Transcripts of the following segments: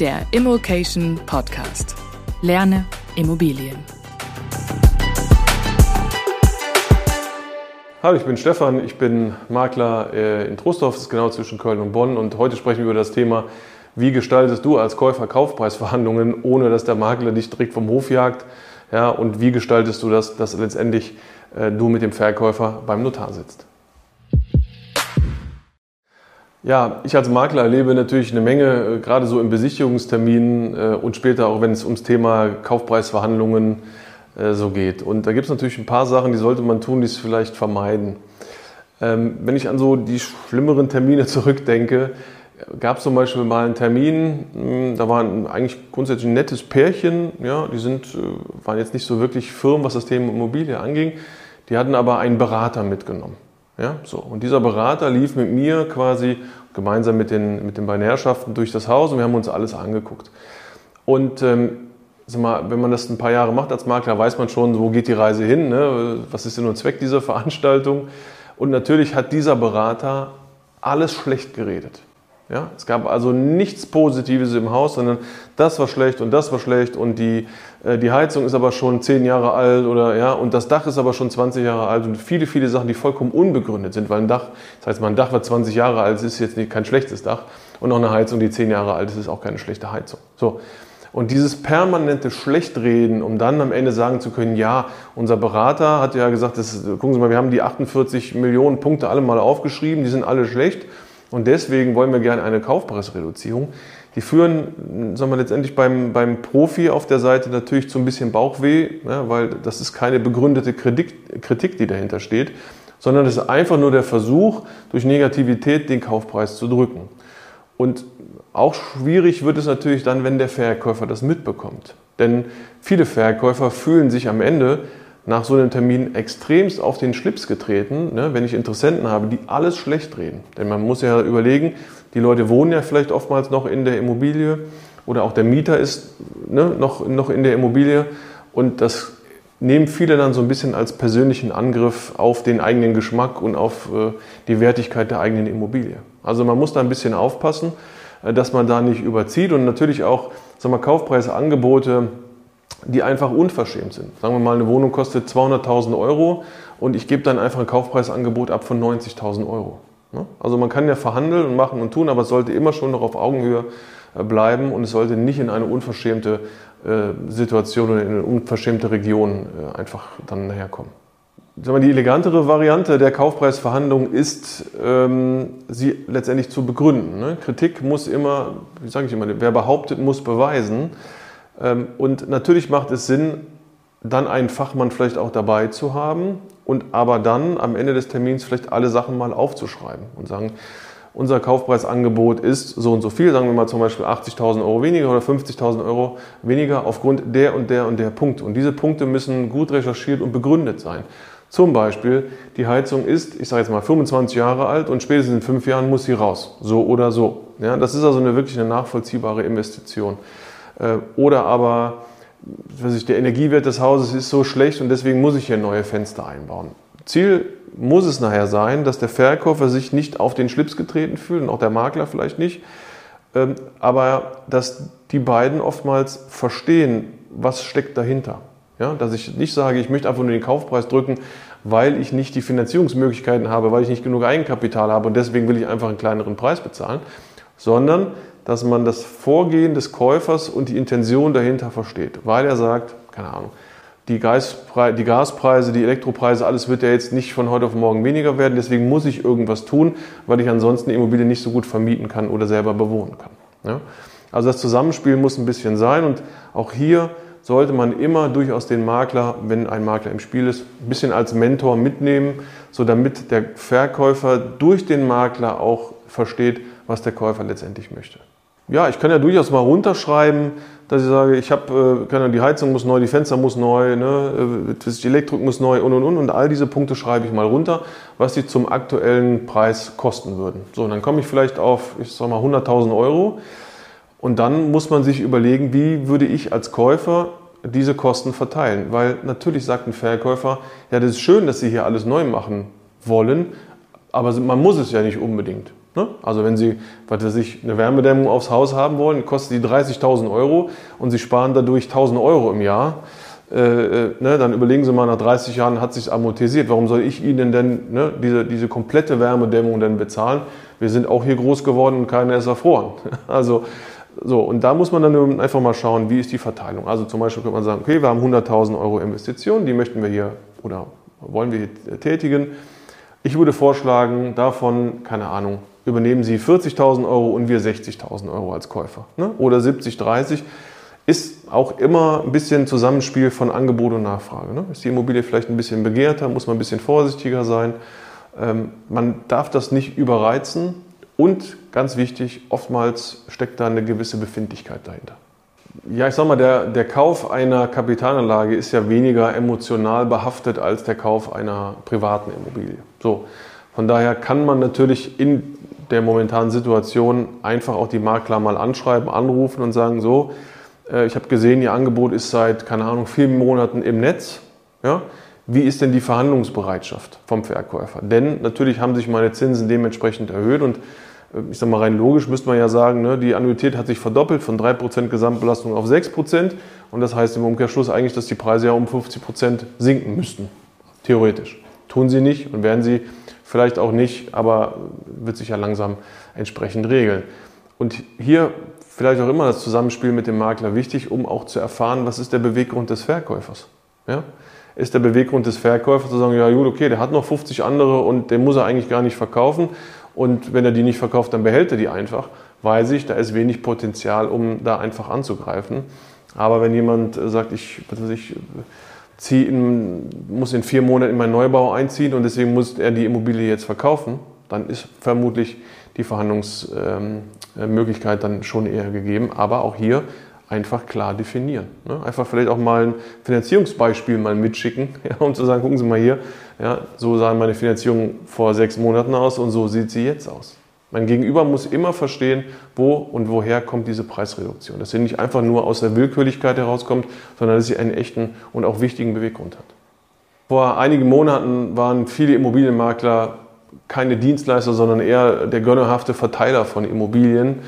der Immokation Podcast. Lerne Immobilien. Hallo, ich bin Stefan, ich bin Makler äh, in Trostorf, das ist genau zwischen Köln und Bonn und heute sprechen wir über das Thema, wie gestaltest du als Käufer Kaufpreisverhandlungen, ohne dass der Makler dich direkt vom Hof jagt ja, und wie gestaltest du das, dass letztendlich äh, du mit dem Verkäufer beim Notar sitzt. Ja, ich als Makler erlebe natürlich eine Menge, äh, gerade so im Besichtigungstermin äh, und später auch, wenn es ums Thema Kaufpreisverhandlungen äh, so geht. Und da gibt es natürlich ein paar Sachen, die sollte man tun, die es vielleicht vermeiden. Ähm, wenn ich an so die schlimmeren Termine zurückdenke, gab es zum Beispiel mal einen Termin, hm, da war eigentlich grundsätzlich ein nettes Pärchen, ja, die sind, waren jetzt nicht so wirklich firm, was das Thema Immobilie anging, die hatten aber einen Berater mitgenommen. Ja, so. Und dieser Berater lief mit mir quasi gemeinsam mit den, mit den beiden Herrschaften durch das Haus und wir haben uns alles angeguckt. Und ähm, mal, wenn man das ein paar Jahre macht als Makler, weiß man schon, wo geht die Reise hin, ne? was ist denn nur Zweck dieser Veranstaltung. Und natürlich hat dieser Berater alles schlecht geredet. Ja, es gab also nichts Positives im Haus, sondern das war schlecht und das war schlecht und die, äh, die Heizung ist aber schon zehn Jahre alt oder ja und das Dach ist aber schon 20 Jahre alt und viele, viele Sachen, die vollkommen unbegründet sind, weil ein Dach, das heißt, mal ein Dach, was 20 Jahre alt ist, ist jetzt nicht, kein schlechtes Dach und auch eine Heizung, die zehn Jahre alt ist, ist auch keine schlechte Heizung. So. Und dieses permanente Schlechtreden, um dann am Ende sagen zu können, ja, unser Berater hat ja gesagt, das, gucken Sie mal, wir haben die 48 Millionen Punkte alle mal aufgeschrieben, die sind alle schlecht. Und deswegen wollen wir gerne eine Kaufpreisreduzierung. Die führen, sagen wir letztendlich beim, beim Profi auf der Seite natürlich zu ein bisschen Bauchweh, ja, weil das ist keine begründete Kritik, Kritik, die dahinter steht, sondern es ist einfach nur der Versuch, durch Negativität den Kaufpreis zu drücken. Und auch schwierig wird es natürlich dann, wenn der Verkäufer das mitbekommt. Denn viele Verkäufer fühlen sich am Ende nach so einem Termin extremst auf den Schlips getreten, ne, wenn ich Interessenten habe, die alles schlecht reden. Denn man muss ja überlegen, die Leute wohnen ja vielleicht oftmals noch in der Immobilie oder auch der Mieter ist ne, noch, noch in der Immobilie und das nehmen viele dann so ein bisschen als persönlichen Angriff auf den eigenen Geschmack und auf äh, die Wertigkeit der eigenen Immobilie. Also man muss da ein bisschen aufpassen, äh, dass man da nicht überzieht und natürlich auch sagen wir, Kaufpreisangebote die einfach unverschämt sind. Sagen wir mal, eine Wohnung kostet 200.000 Euro und ich gebe dann einfach ein Kaufpreisangebot ab von 90.000 Euro. Ne? Also man kann ja verhandeln und machen und tun, aber es sollte immer schon noch auf Augenhöhe äh, bleiben und es sollte nicht in eine unverschämte äh, Situation oder in eine unverschämte Region äh, einfach dann herkommen. Die elegantere Variante der Kaufpreisverhandlung ist, ähm, sie letztendlich zu begründen. Ne? Kritik muss immer, wie sage ich immer, wer behauptet, muss beweisen. Ähm, und natürlich macht es Sinn, dann einen Fachmann vielleicht auch dabei zu haben und aber dann am Ende des Termins vielleicht alle Sachen mal aufzuschreiben und sagen, unser Kaufpreisangebot ist so und so viel, sagen wir mal zum Beispiel 80.000 Euro weniger oder 50.000 Euro weniger aufgrund der und der und der Punkte. Und diese Punkte müssen gut recherchiert und begründet sein. Zum Beispiel, die Heizung ist, ich sage jetzt mal, 25 Jahre alt und spätestens in fünf Jahren muss sie raus. So oder so. Ja, das ist also eine wirklich eine nachvollziehbare Investition. Äh, oder aber ich, der Energiewert des Hauses ist so schlecht und deswegen muss ich hier neue Fenster einbauen. Ziel muss es nachher sein, dass der Verkäufer sich nicht auf den Schlips getreten fühlt und auch der Makler vielleicht nicht, ähm, aber dass die beiden oftmals verstehen, was steckt dahinter. Ja, dass ich nicht sage, ich möchte einfach nur den Kaufpreis drücken, weil ich nicht die Finanzierungsmöglichkeiten habe, weil ich nicht genug Eigenkapital habe und deswegen will ich einfach einen kleineren Preis bezahlen, sondern dass man das Vorgehen des Käufers und die Intention dahinter versteht, weil er sagt, keine Ahnung, die, Gaspreise, die Gaspreise, die Elektropreise, alles wird ja jetzt nicht von heute auf morgen weniger werden, deswegen muss ich irgendwas tun, weil ich ansonsten die Immobilie nicht so gut vermieten kann oder selber bewohnen kann. Ja? Also das Zusammenspiel muss ein bisschen sein und auch hier sollte man immer durchaus den Makler, wenn ein Makler im Spiel ist, ein bisschen als Mentor mitnehmen, so damit der Verkäufer durch den Makler auch versteht, was der Käufer letztendlich möchte. Ja, ich kann ja durchaus mal runterschreiben, dass ich sage, ich habe, äh, die Heizung muss neu, die Fenster muss neu, ne, äh, die Elektrik muss neu und und und und all diese Punkte schreibe ich mal runter, was die zum aktuellen Preis kosten würden. So, und dann komme ich vielleicht auf, ich sag mal 100.000 Euro und dann muss man sich überlegen, wie würde ich als Käufer diese Kosten verteilen, weil natürlich sagt ein Verkäufer, ja, das ist schön, dass Sie hier alles neu machen wollen, aber man muss es ja nicht unbedingt. Ne? Also wenn Sie, was weiß ich, eine Wärmedämmung aufs Haus haben wollen, kostet die 30.000 Euro und Sie sparen dadurch 1.000 Euro im Jahr, äh, äh, ne, dann überlegen Sie mal, nach 30 Jahren hat sich amortisiert. Warum soll ich Ihnen denn ne, diese, diese komplette Wärmedämmung denn bezahlen? Wir sind auch hier groß geworden und keiner ist erfroren. Also so, und da muss man dann einfach mal schauen, wie ist die Verteilung. Also zum Beispiel könnte man sagen, okay, wir haben 100.000 Euro Investitionen, die möchten wir hier oder wollen wir hier tätigen. Ich würde vorschlagen, davon, keine Ahnung, übernehmen Sie 40.000 Euro und wir 60.000 Euro als Käufer. Ne? Oder 70, 30. Ist auch immer ein bisschen Zusammenspiel von Angebot und Nachfrage. Ne? Ist die Immobilie vielleicht ein bisschen begehrter, muss man ein bisschen vorsichtiger sein. Ähm, man darf das nicht überreizen und ganz wichtig, oftmals steckt da eine gewisse Befindlichkeit dahinter. Ja, ich sag mal, der, der Kauf einer Kapitalanlage ist ja weniger emotional behaftet als der Kauf einer privaten Immobilie. So, von daher kann man natürlich in der momentanen Situation einfach auch die Makler mal anschreiben, anrufen und sagen, so, äh, ich habe gesehen, Ihr Angebot ist seit, keine Ahnung, vier Monaten im Netz. Ja? Wie ist denn die Verhandlungsbereitschaft vom Verkäufer? Denn natürlich haben sich meine Zinsen dementsprechend erhöht und äh, ich sage mal rein logisch müsste man ja sagen, ne, die Annuität hat sich verdoppelt von 3% Gesamtbelastung auf 6% und das heißt im Umkehrschluss eigentlich, dass die Preise ja um 50% sinken müssten, theoretisch. Tun sie nicht und werden sie vielleicht auch nicht, aber wird sich ja langsam entsprechend regeln. Und hier vielleicht auch immer das Zusammenspiel mit dem Makler wichtig, um auch zu erfahren, was ist der Beweggrund des Verkäufers. Ja? Ist der Beweggrund des Verkäufers zu sagen, ja gut, okay, der hat noch 50 andere und den muss er eigentlich gar nicht verkaufen und wenn er die nicht verkauft, dann behält er die einfach. Weiß ich, da ist wenig Potenzial, um da einfach anzugreifen. Aber wenn jemand sagt, ich, was weiß ich, in, muss in vier Monaten in meinen Neubau einziehen und deswegen muss er die Immobilie jetzt verkaufen, dann ist vermutlich die Verhandlungsmöglichkeit dann schon eher gegeben. Aber auch hier einfach klar definieren. Ne? Einfach vielleicht auch mal ein Finanzierungsbeispiel mal mitschicken, ja, um zu sagen, gucken Sie mal hier, ja, so sah meine Finanzierung vor sechs Monaten aus und so sieht sie jetzt aus. Mein Gegenüber muss immer verstehen, wo und woher kommt diese Preisreduktion. Dass sie nicht einfach nur aus der Willkürlichkeit herauskommt, sondern dass sie einen echten und auch wichtigen Beweggrund hat. Vor einigen Monaten waren viele Immobilienmakler keine Dienstleister, sondern eher der gönnerhafte Verteiler von Immobilien.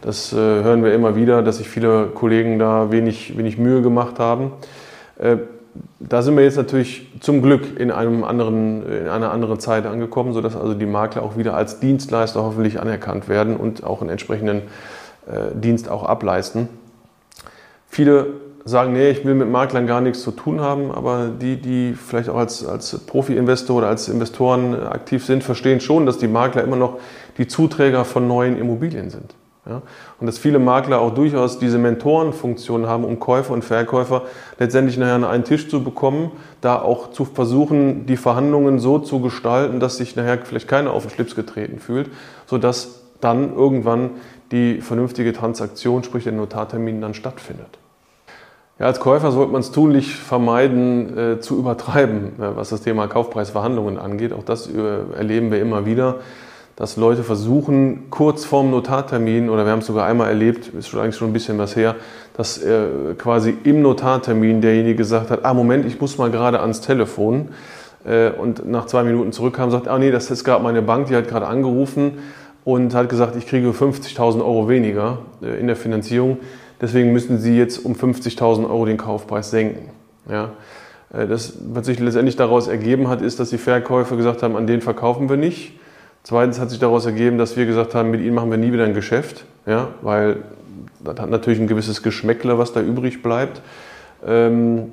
Das äh, hören wir immer wieder, dass sich viele Kollegen da wenig, wenig Mühe gemacht haben. Äh, da sind wir jetzt natürlich zum Glück in, einem anderen, in einer anderen Zeit angekommen, sodass also die Makler auch wieder als Dienstleister hoffentlich anerkannt werden und auch einen entsprechenden äh, Dienst auch ableisten. Viele sagen, nee, ich will mit Maklern gar nichts zu tun haben, aber die, die vielleicht auch als, als Profi-Investor oder als Investoren aktiv sind, verstehen schon, dass die Makler immer noch die Zuträger von neuen Immobilien sind. Ja? Und dass viele Makler auch durchaus diese Mentorenfunktion haben, um Käufer und Verkäufer letztendlich nachher an einen Tisch zu bekommen, da auch zu versuchen, die Verhandlungen so zu gestalten, dass sich nachher vielleicht keiner auf den Schlips getreten fühlt, sodass dann irgendwann die vernünftige Transaktion, sprich der Notartermin, dann stattfindet. Ja, als Käufer sollte man es tunlich vermeiden, äh, zu übertreiben, äh, was das Thema Kaufpreisverhandlungen angeht. Auch das äh, erleben wir immer wieder dass Leute versuchen, kurz vorm Notartermin, oder wir haben es sogar einmal erlebt, ist schon eigentlich schon ein bisschen was her, dass äh, quasi im Notartermin derjenige gesagt hat, ah Moment, ich muss mal gerade ans Telefon. Äh, und nach zwei Minuten zurückkam und sagt, ah nee, das ist gerade meine Bank, die hat gerade angerufen und hat gesagt, ich kriege 50.000 Euro weniger äh, in der Finanzierung. Deswegen müssen Sie jetzt um 50.000 Euro den Kaufpreis senken. Ja. Äh, das, was sich letztendlich daraus ergeben hat, ist, dass die Verkäufer gesagt haben, an den verkaufen wir nicht Zweitens hat sich daraus ergeben, dass wir gesagt haben, mit ihnen machen wir nie wieder ein Geschäft, ja, weil das hat natürlich ein gewisses Geschmäckle, was da übrig bleibt. Ähm,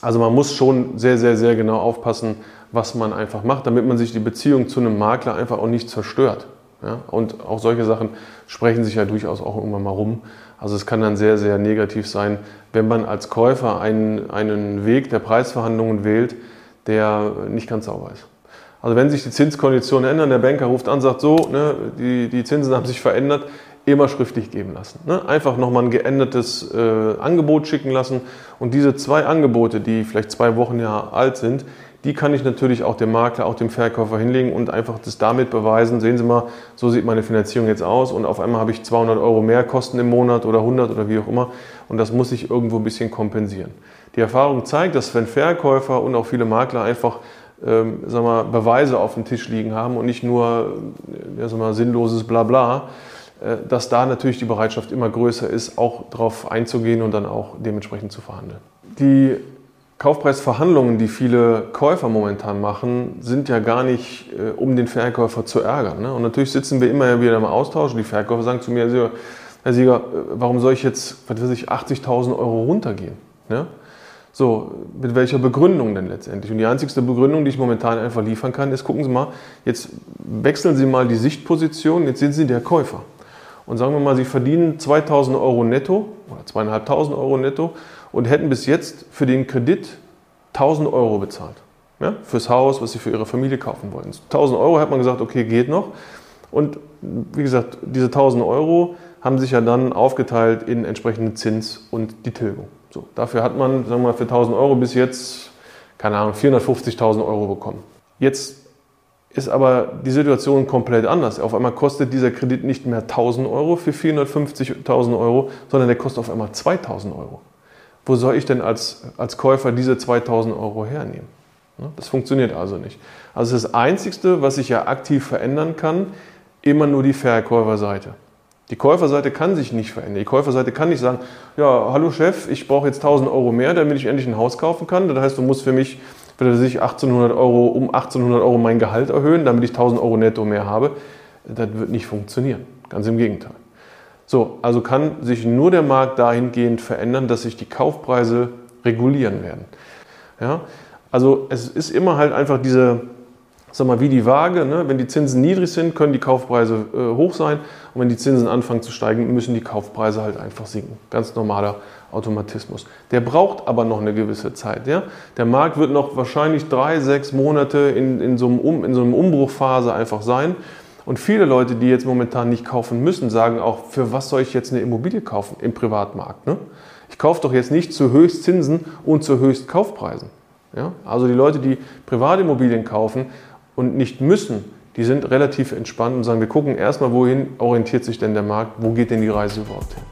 also man muss schon sehr, sehr, sehr genau aufpassen, was man einfach macht, damit man sich die Beziehung zu einem Makler einfach auch nicht zerstört. Ja? Und auch solche Sachen sprechen sich ja durchaus auch irgendwann mal rum. Also es kann dann sehr, sehr negativ sein, wenn man als Käufer einen, einen Weg der Preisverhandlungen wählt, der nicht ganz sauber ist. Also wenn sich die Zinskonditionen ändern, der Banker ruft an, sagt so, ne, die, die Zinsen haben sich verändert, immer schriftlich geben lassen. Ne? Einfach nochmal ein geändertes äh, Angebot schicken lassen. Und diese zwei Angebote, die vielleicht zwei Wochen ja alt sind, die kann ich natürlich auch dem Makler, auch dem Verkäufer hinlegen und einfach das damit beweisen. Sehen Sie mal, so sieht meine Finanzierung jetzt aus und auf einmal habe ich 200 Euro mehr Kosten im Monat oder 100 oder wie auch immer und das muss ich irgendwo ein bisschen kompensieren. Die Erfahrung zeigt, dass wenn Verkäufer und auch viele Makler einfach ähm, sag mal, Beweise auf dem Tisch liegen haben und nicht nur äh, ja, sag mal, sinnloses Blabla, äh, dass da natürlich die Bereitschaft immer größer ist, auch darauf einzugehen und dann auch dementsprechend zu verhandeln. Die Kaufpreisverhandlungen, die viele Käufer momentan machen, sind ja gar nicht, äh, um den Verkäufer zu ärgern. Ne? Und natürlich sitzen wir immer wieder im Austausch und die Verkäufer sagen zu mir, Herr Sieger, warum soll ich jetzt, was weiß ich, 80.000 Euro runtergehen? Ne? So, mit welcher Begründung denn letztendlich? Und die einzigste Begründung, die ich momentan einfach liefern kann, ist, gucken Sie mal, jetzt wechseln Sie mal die Sichtposition, jetzt sind Sie der Käufer. Und sagen wir mal, Sie verdienen 2000 Euro netto oder 2500 Euro netto und hätten bis jetzt für den Kredit 1000 Euro bezahlt. Ja, fürs Haus, was Sie für Ihre Familie kaufen wollen. 1000 Euro hat man gesagt, okay, geht noch. Und wie gesagt, diese 1000 Euro haben sich ja dann aufgeteilt in entsprechenden Zins und die Tilgung. So, dafür hat man, sagen wir mal, für 1000 Euro bis jetzt, keine Ahnung, 450.000 Euro bekommen. Jetzt ist aber die Situation komplett anders. Auf einmal kostet dieser Kredit nicht mehr 1000 Euro für 450.000 Euro, sondern der kostet auf einmal 2000 Euro. Wo soll ich denn als, als Käufer diese 2000 Euro hernehmen? Das funktioniert also nicht. Also das Einzige, was ich ja aktiv verändern kann, immer nur die Verkäuferseite. Die Käuferseite kann sich nicht verändern. Die Käuferseite kann nicht sagen, ja, hallo Chef, ich brauche jetzt 1000 Euro mehr, damit ich endlich ein Haus kaufen kann. Das heißt, du musst für mich, für sich 1800 Euro, um 1800 Euro mein Gehalt erhöhen, damit ich 1000 Euro netto mehr habe. Das wird nicht funktionieren. Ganz im Gegenteil. So, also kann sich nur der Markt dahingehend verändern, dass sich die Kaufpreise regulieren werden. Ja? Also es ist immer halt einfach diese, sag mal, wie die Waage. Ne? Wenn die Zinsen niedrig sind, können die Kaufpreise äh, hoch sein. Und wenn die Zinsen anfangen zu steigen, müssen die Kaufpreise halt einfach sinken. Ganz normaler Automatismus. Der braucht aber noch eine gewisse Zeit. Ja? Der Markt wird noch wahrscheinlich drei, sechs Monate in, in, so einem um, in so einem Umbruchphase einfach sein. Und viele Leute, die jetzt momentan nicht kaufen müssen, sagen auch, für was soll ich jetzt eine Immobilie kaufen im Privatmarkt? Ne? Ich kaufe doch jetzt nicht zu Höchstzinsen und zu Höchstkaufpreisen. Ja? Also die Leute, die Privatimmobilien kaufen, und nicht müssen, die sind relativ entspannt und sagen, wir gucken erstmal, wohin orientiert sich denn der Markt, wo geht denn die Reise überhaupt hin.